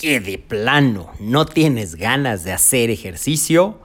que de plano no tienes ganas de hacer ejercicio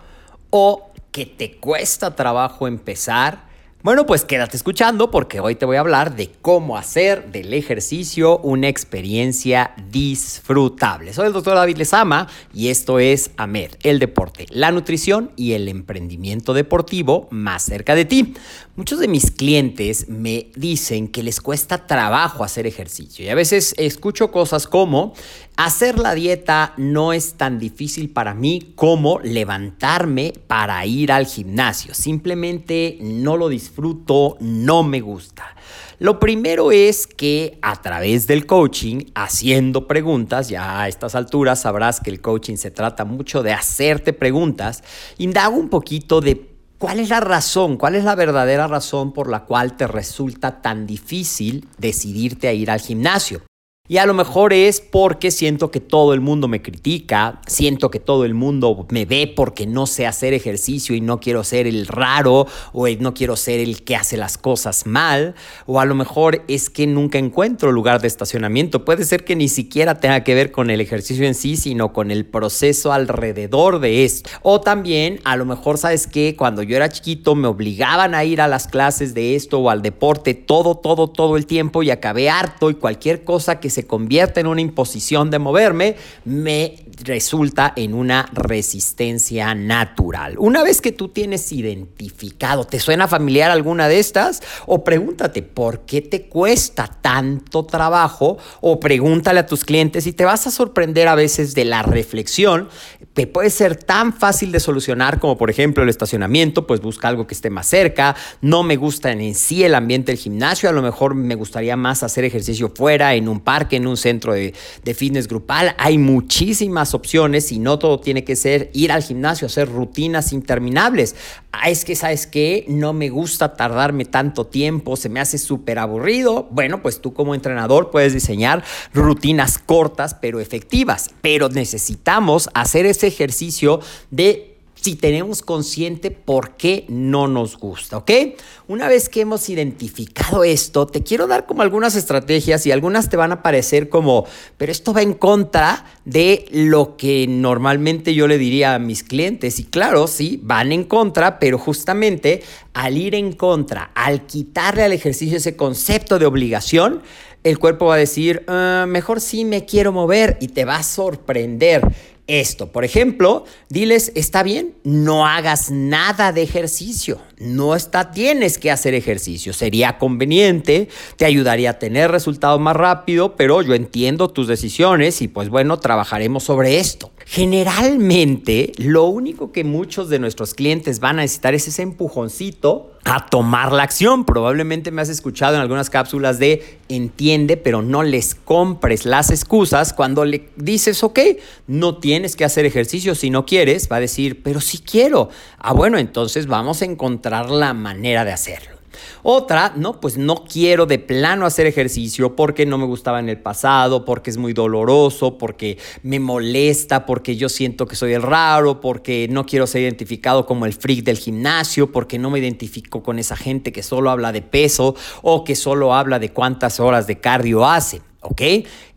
o que te cuesta trabajo empezar bueno, pues quédate escuchando porque hoy te voy a hablar de cómo hacer del ejercicio una experiencia disfrutable. Soy el doctor David Lezama y esto es AMED, el deporte, la nutrición y el emprendimiento deportivo más cerca de ti. Muchos de mis clientes me dicen que les cuesta trabajo hacer ejercicio y a veces escucho cosas como hacer la dieta no es tan difícil para mí como levantarme para ir al gimnasio. Simplemente no lo disfruto fruto no me gusta. Lo primero es que a través del coaching, haciendo preguntas, ya a estas alturas sabrás que el coaching se trata mucho de hacerte preguntas, indago un poquito de ¿Cuál es la razón? ¿Cuál es la verdadera razón por la cual te resulta tan difícil decidirte a ir al gimnasio? Y a lo mejor es porque siento que todo el mundo me critica, siento que todo el mundo me ve porque no sé hacer ejercicio y no quiero ser el raro o no quiero ser el que hace las cosas mal, o a lo mejor es que nunca encuentro lugar de estacionamiento. Puede ser que ni siquiera tenga que ver con el ejercicio en sí, sino con el proceso alrededor de esto. O también a lo mejor sabes que cuando yo era chiquito me obligaban a ir a las clases de esto o al deporte todo, todo, todo el tiempo y acabé harto y cualquier cosa que se convierte en una imposición de moverme, me resulta en una resistencia natural. Una vez que tú tienes identificado, ¿te suena familiar alguna de estas? O pregúntate, ¿por qué te cuesta tanto trabajo? O pregúntale a tus clientes y te vas a sorprender a veces de la reflexión que puede ser tan fácil de solucionar como por ejemplo el estacionamiento, pues busca algo que esté más cerca, no me gusta en sí el ambiente del gimnasio, a lo mejor me gustaría más hacer ejercicio fuera, en un parque, que en un centro de, de fitness grupal. Hay muchísimas opciones y no todo tiene que ser ir al gimnasio, hacer rutinas interminables. Ah, es que, ¿sabes qué? No me gusta tardarme tanto tiempo, se me hace súper aburrido. Bueno, pues tú como entrenador puedes diseñar rutinas cortas pero efectivas, pero necesitamos hacer ese ejercicio de si tenemos consciente por qué no nos gusta, ¿ok? Una vez que hemos identificado esto, te quiero dar como algunas estrategias y algunas te van a parecer como, pero esto va en contra de lo que normalmente yo le diría a mis clientes. Y claro, sí, van en contra, pero justamente al ir en contra, al quitarle al ejercicio ese concepto de obligación, el cuerpo va a decir, ah, mejor sí me quiero mover y te va a sorprender esto. Por ejemplo, diles, está bien, no hagas nada de ejercicio. No está, tienes que hacer ejercicio. Sería conveniente, te ayudaría a tener resultados más rápido, pero yo entiendo tus decisiones y pues bueno, trabajaremos sobre esto. Generalmente, lo único que muchos de nuestros clientes van a necesitar es ese empujoncito a tomar la acción. Probablemente me has escuchado en algunas cápsulas de entiende, pero no les compres las excusas cuando le dices, ok, no tienes que hacer ejercicio si no quieres, va a decir, pero sí quiero. Ah, bueno, entonces vamos a encontrar la manera de hacerlo. Otra, no, pues no quiero de plano hacer ejercicio porque no me gustaba en el pasado, porque es muy doloroso, porque me molesta, porque yo siento que soy el raro, porque no quiero ser identificado como el freak del gimnasio, porque no me identifico con esa gente que solo habla de peso o que solo habla de cuántas horas de cardio hace, ¿ok?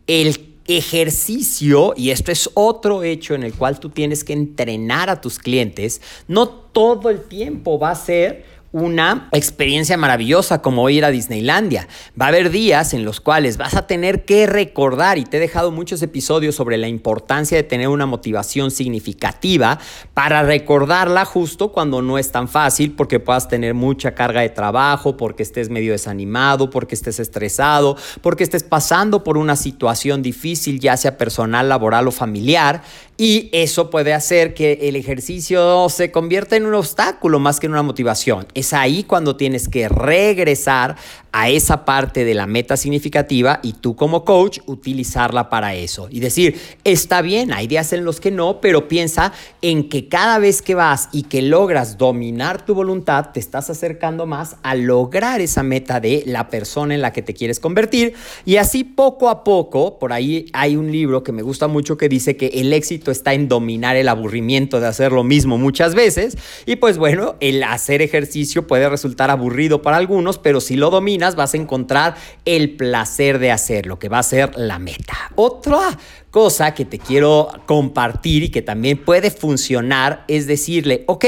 El ejercicio, y esto es otro hecho en el cual tú tienes que entrenar a tus clientes, no todo el tiempo va a ser una experiencia maravillosa como ir a Disneylandia. Va a haber días en los cuales vas a tener que recordar, y te he dejado muchos episodios sobre la importancia de tener una motivación significativa para recordarla justo cuando no es tan fácil, porque puedas tener mucha carga de trabajo, porque estés medio desanimado, porque estés estresado, porque estés pasando por una situación difícil, ya sea personal, laboral o familiar. Y eso puede hacer que el ejercicio se convierta en un obstáculo más que en una motivación. Es ahí cuando tienes que regresar a esa parte de la meta significativa y tú como coach utilizarla para eso. Y decir, está bien, hay días en los que no, pero piensa en que cada vez que vas y que logras dominar tu voluntad, te estás acercando más a lograr esa meta de la persona en la que te quieres convertir. Y así poco a poco, por ahí hay un libro que me gusta mucho que dice que el éxito está en dominar el aburrimiento de hacer lo mismo muchas veces. Y pues bueno, el hacer ejercicio puede resultar aburrido para algunos, pero si lo dominas, vas a encontrar el placer de hacerlo, que va a ser la meta. Otra cosa que te quiero compartir y que también puede funcionar es decirle, ok,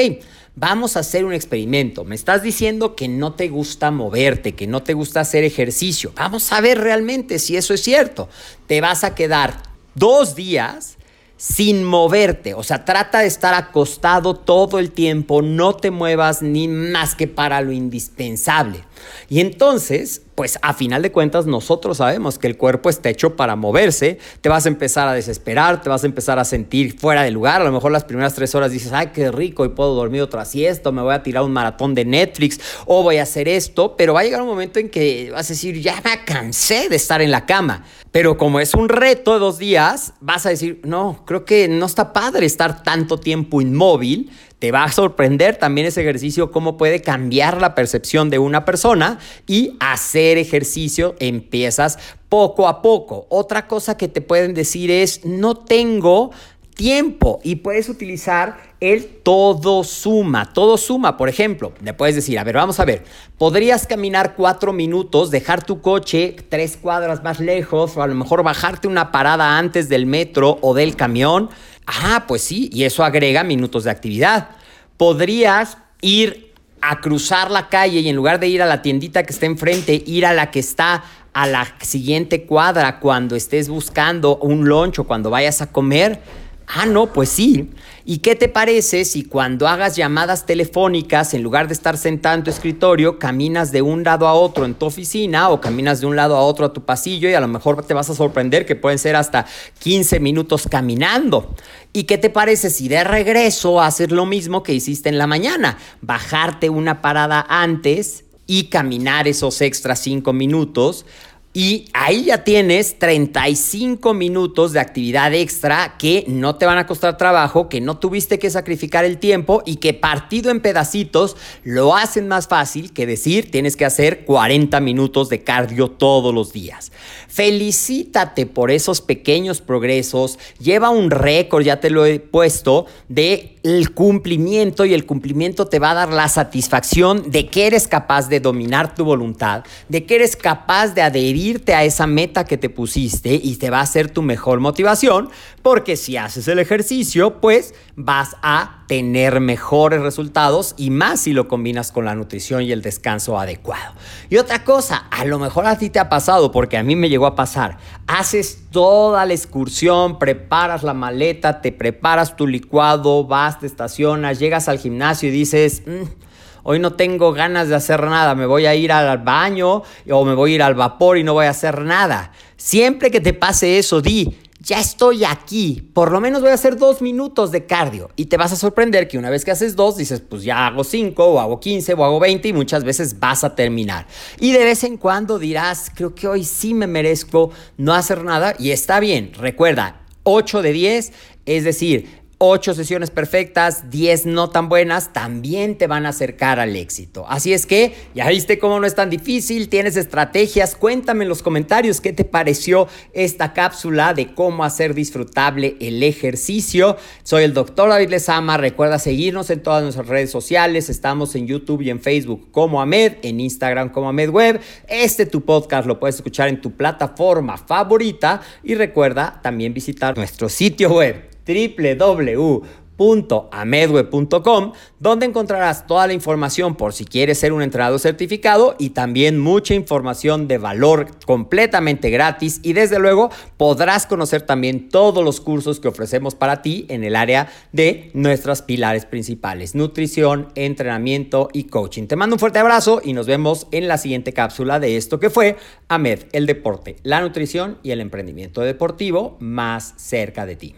vamos a hacer un experimento. Me estás diciendo que no te gusta moverte, que no te gusta hacer ejercicio. Vamos a ver realmente si eso es cierto. Te vas a quedar dos días sin moverte. O sea, trata de estar acostado todo el tiempo, no te muevas ni más que para lo indispensable. Y entonces, pues a final de cuentas nosotros sabemos que el cuerpo está hecho para moverse, te vas a empezar a desesperar, te vas a empezar a sentir fuera de lugar, a lo mejor las primeras tres horas dices, ay, qué rico, y puedo dormir otra siesta, me voy a tirar un maratón de Netflix, o voy a hacer esto, pero va a llegar un momento en que vas a decir, ya me cansé de estar en la cama. Pero como es un reto de dos días, vas a decir, no, creo que no está padre estar tanto tiempo inmóvil, te va a sorprender también ese ejercicio cómo puede cambiar la percepción de una persona y hacer ejercicio empiezas poco a poco. Otra cosa que te pueden decir es no tengo tiempo y puedes utilizar el todo suma. Todo suma, por ejemplo, le puedes decir, a ver, vamos a ver, podrías caminar cuatro minutos, dejar tu coche tres cuadras más lejos o a lo mejor bajarte una parada antes del metro o del camión. Ah, pues sí, y eso agrega minutos de actividad. Podrías ir a cruzar la calle y en lugar de ir a la tiendita que está enfrente, ir a la que está a la siguiente cuadra cuando estés buscando un lunch o cuando vayas a comer. Ah, no, pues sí. ¿Y qué te parece si cuando hagas llamadas telefónicas, en lugar de estar sentado en tu escritorio, caminas de un lado a otro en tu oficina o caminas de un lado a otro a tu pasillo y a lo mejor te vas a sorprender que pueden ser hasta 15 minutos caminando? ¿Y qué te parece si de regreso haces lo mismo que hiciste en la mañana? Bajarte una parada antes y caminar esos extras 5 minutos y ahí ya tienes 35 minutos de actividad extra que no te van a costar trabajo, que no tuviste que sacrificar el tiempo y que partido en pedacitos lo hacen más fácil que decir tienes que hacer 40 minutos de cardio todos los días. Felicítate por esos pequeños progresos. Lleva un récord, ya te lo he puesto, de el cumplimiento y el cumplimiento te va a dar la satisfacción de que eres capaz de dominar tu voluntad, de que eres capaz de adherirte a esa meta que te pusiste y te va a ser tu mejor motivación, porque si haces el ejercicio, pues vas a tener mejores resultados y más si lo combinas con la nutrición y el descanso adecuado. Y otra cosa, a lo mejor a ti te ha pasado, porque a mí me llegó a pasar, haces toda la excursión, preparas la maleta, te preparas tu licuado, vas, te estacionas, llegas al gimnasio y dices... Mm, hoy no tengo ganas de hacer nada, me voy a ir al baño o me voy a ir al vapor y no voy a hacer nada. Siempre que te pase eso, di, ya estoy aquí, por lo menos voy a hacer dos minutos de cardio. Y te vas a sorprender que una vez que haces dos, dices, pues ya hago cinco, o hago quince, o hago veinte, y muchas veces vas a terminar. Y de vez en cuando dirás, creo que hoy sí me merezco no hacer nada, y está bien. Recuerda, 8 de 10, es decir, 8 sesiones perfectas, 10 no tan buenas, también te van a acercar al éxito. Así es que, ya viste cómo no es tan difícil, tienes estrategias, cuéntame en los comentarios qué te pareció esta cápsula de cómo hacer disfrutable el ejercicio. Soy el doctor David Lezama, recuerda seguirnos en todas nuestras redes sociales, estamos en YouTube y en Facebook como Ahmed, en Instagram como Ahmed Web. Este tu podcast lo puedes escuchar en tu plataforma favorita y recuerda también visitar nuestro sitio web www.amedweb.com, donde encontrarás toda la información por si quieres ser un entrenador certificado y también mucha información de valor completamente gratis y desde luego podrás conocer también todos los cursos que ofrecemos para ti en el área de nuestros pilares principales, nutrición, entrenamiento y coaching. Te mando un fuerte abrazo y nos vemos en la siguiente cápsula de esto que fue AMED, el deporte, la nutrición y el emprendimiento deportivo más cerca de ti.